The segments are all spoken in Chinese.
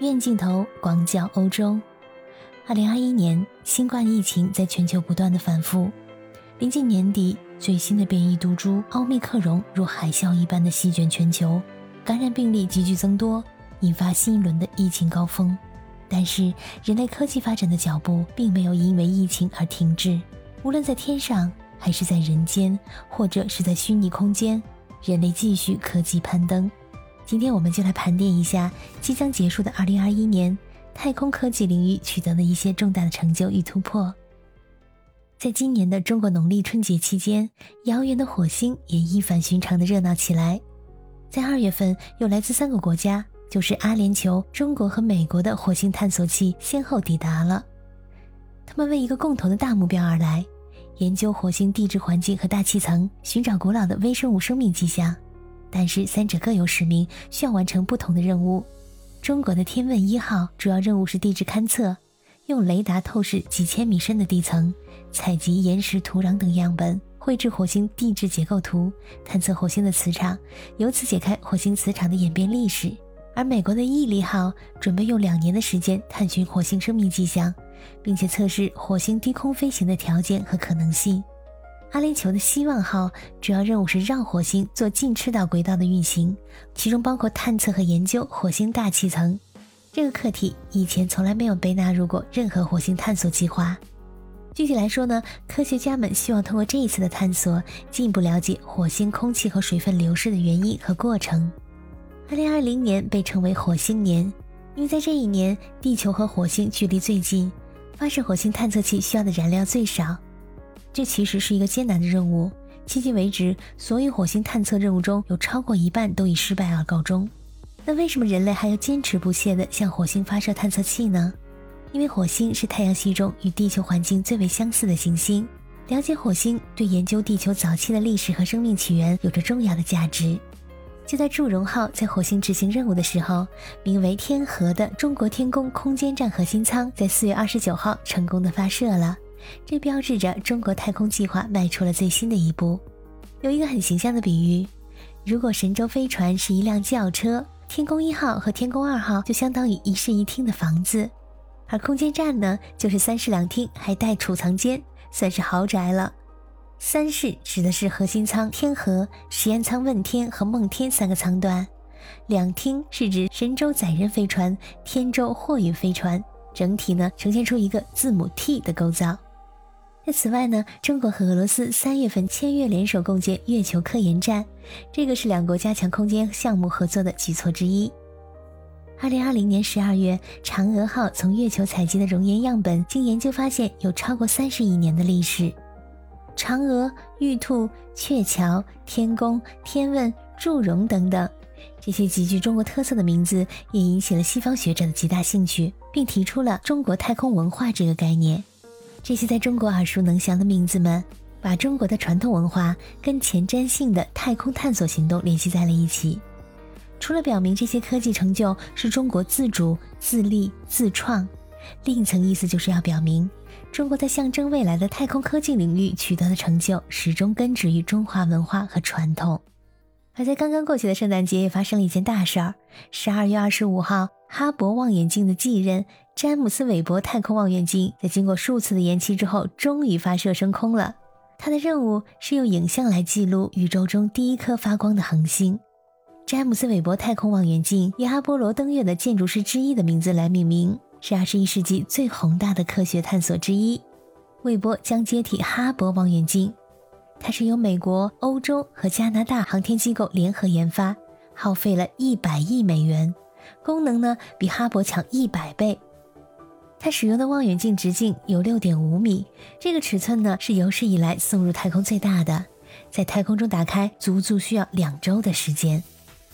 远镜头广角欧洲。二零二一年，新冠疫情在全球不断的反复。临近年底，最新的变异毒株奥密克戎如海啸一般的席卷全球，感染病例急剧增多，引发新一轮的疫情高峰。但是，人类科技发展的脚步并没有因为疫情而停滞。无论在天上，还是在人间，或者是在虚拟空间，人类继续科技攀登。今天我们就来盘点一下即将结束的2021年，太空科技领域取得的一些重大的成就与突破。在今年的中国农历春节期间，遥远的火星也一反寻常的热闹起来。在二月份，有来自三个国家，就是阿联酋、中国和美国的火星探索器先后抵达了。他们为一个共同的大目标而来，研究火星地质环境和大气层，寻找古老的微生物生命迹象。但是三者各有使命，需要完成不同的任务。中国的天问一号主要任务是地质勘测，用雷达透视几千米深的地层，采集岩石、土壤等样本，绘制火星地质结构图，探测火星的磁场，由此解开火星磁场的演变历史。而美国的毅力号准备用两年的时间探寻火星生命迹象，并且测试火星低空飞行的条件和可能性。阿联酋的希望号主要任务是绕火星做近赤道轨道的运行，其中包括探测和研究火星大气层。这个课题以前从来没有被纳入过任何火星探索计划。具体来说呢，科学家们希望通过这一次的探索，进一步了解火星空气和水分流失的原因和过程。2020年被称为火星年，因为在这一年，地球和火星距离最近，发射火星探测器需要的燃料最少。这其实是一个艰难的任务，迄今为止，所有火星探测任务中有超过一半都以失败而告终。那为什么人类还要坚持不懈地向火星发射探测器呢？因为火星是太阳系中与地球环境最为相似的行星，了解火星对研究地球早期的历史和生命起源有着重要的价值。就在祝融号在火星执行任务的时候，名为“天河”的中国天宫空间站核心舱在四月二十九号成功的发射了。这标志着中国太空计划迈出了最新的一步。有一个很形象的比喻：如果神舟飞船是一辆轿车，天宫一号和天宫二号就相当于一室一厅的房子，而空间站呢，就是三室两厅还带储藏间，算是豪宅了。三室指的是核心舱天河、实验舱问天和梦天三个舱段，两厅是指神舟载人飞船、天舟货运飞船，整体呢呈现出一个字母 T 的构造。那此外呢，中国和俄罗斯三月份签约联手共建月球科研站，这个是两国加强空间项目合作的举措之一。二零二零年十二月，嫦娥号从月球采集的熔岩样本，经研究发现有超过三十亿年的历史。嫦娥、玉兔、鹊桥、天宫、天问、祝融等等，这些极具中国特色的名字，也引起了西方学者的极大兴趣，并提出了中国太空文化这个概念。这些在中国耳熟能详的名字们，把中国的传统文化跟前瞻性的太空探索行动联系在了一起。除了表明这些科技成就是中国自主、自立、自创，另一层意思就是要表明，中国在象征未来的太空科技领域取得的成就，始终根植于中华文化和传统。而在刚刚过去的圣诞节，也发生了一件大事儿：十二月二十五号，哈勃望远镜的继任。詹姆斯·韦伯太空望远镜在经过数次的延期之后，终于发射升空了。它的任务是用影像来记录宇宙中第一颗发光的恒星。詹姆斯·韦伯太空望远镜以阿波罗登月的建筑师之一的名字来命名，是二十一世纪最宏大的科学探索之一。韦伯将接替哈勃望远镜，它是由美国、欧洲和加拿大航天机构联合研发，耗费了一百亿美元，功能呢比哈勃强一百倍。它使用的望远镜直径有六点五米，这个尺寸呢是有史以来送入太空最大的，在太空中打开足足需要两周的时间。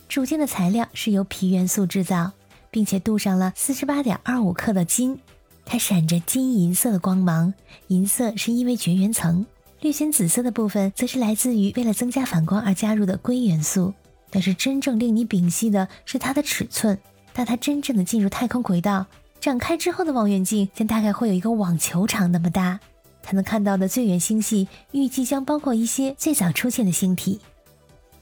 主件的材料是由铍元素制造，并且镀上了四十八点二五克的金，它闪着金银色的光芒，银色是因为绝缘层，略显紫色的部分则是来自于为了增加反光而加入的硅元素。但是真正令你屏息的是它的尺寸，当它真正的进入太空轨道。展开之后的望远镜将大概会有一个网球场那么大，它能看到的最远星系预计将包括一些最早出现的星体。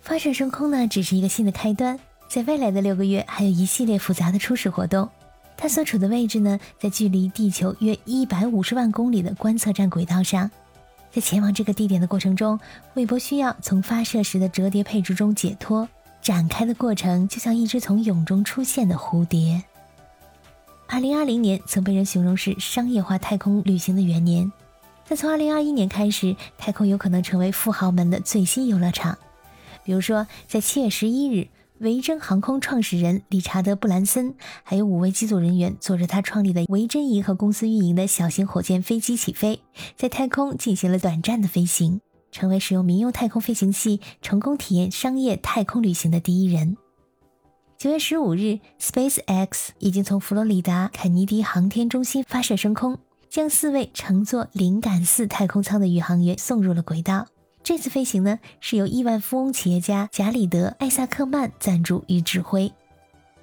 发射升空呢，只是一个新的开端，在未来的六个月还有一系列复杂的初始活动，它所处的位置呢，在距离地球约一百五十万公里的观测站轨道上。在前往这个地点的过程中，韦伯需要从发射时的折叠配置中解脱。展开的过程就像一只从蛹中出现的蝴蝶。二零二零年曾被人形容是商业化太空旅行的元年，但从二零二一年开始，太空有可能成为富豪们的最新游乐场。比如说，在七月十一日。维珍航空创始人理查德·布兰森，还有五位机组人员坐着他创立的维珍银河公司运营的小型火箭飞机起飞，在太空进行了短暂的飞行，成为使用民用太空飞行器成功体验商业太空旅行的第一人。九月十五日，SpaceX 已经从佛罗里达肯尼迪航天中心发射升空，将四位乘坐灵感四太空舱的宇航员送入了轨道。这次飞行呢，是由亿万富翁企业家贾里德·艾萨克曼赞助与指挥。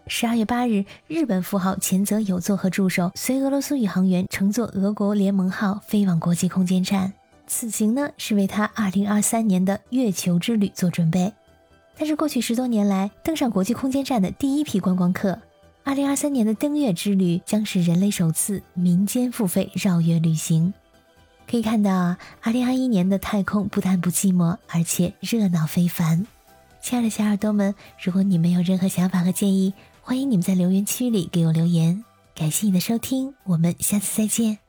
十二月八日，日本富豪前泽友作和助手随俄罗斯宇航员乘坐俄国联盟号飞往国际空间站。此行呢，是为他二零二三年的月球之旅做准备。但是过去十多年来，登上国际空间站的第一批观光客，二零二三年的登月之旅将是人类首次民间付费绕月旅行。可以看到啊，二零二一年的太空不但不寂寞，而且热闹非凡。亲爱的小耳朵们，如果你们有任何想法和建议，欢迎你们在留言区里给我留言。感谢你的收听，我们下次再见。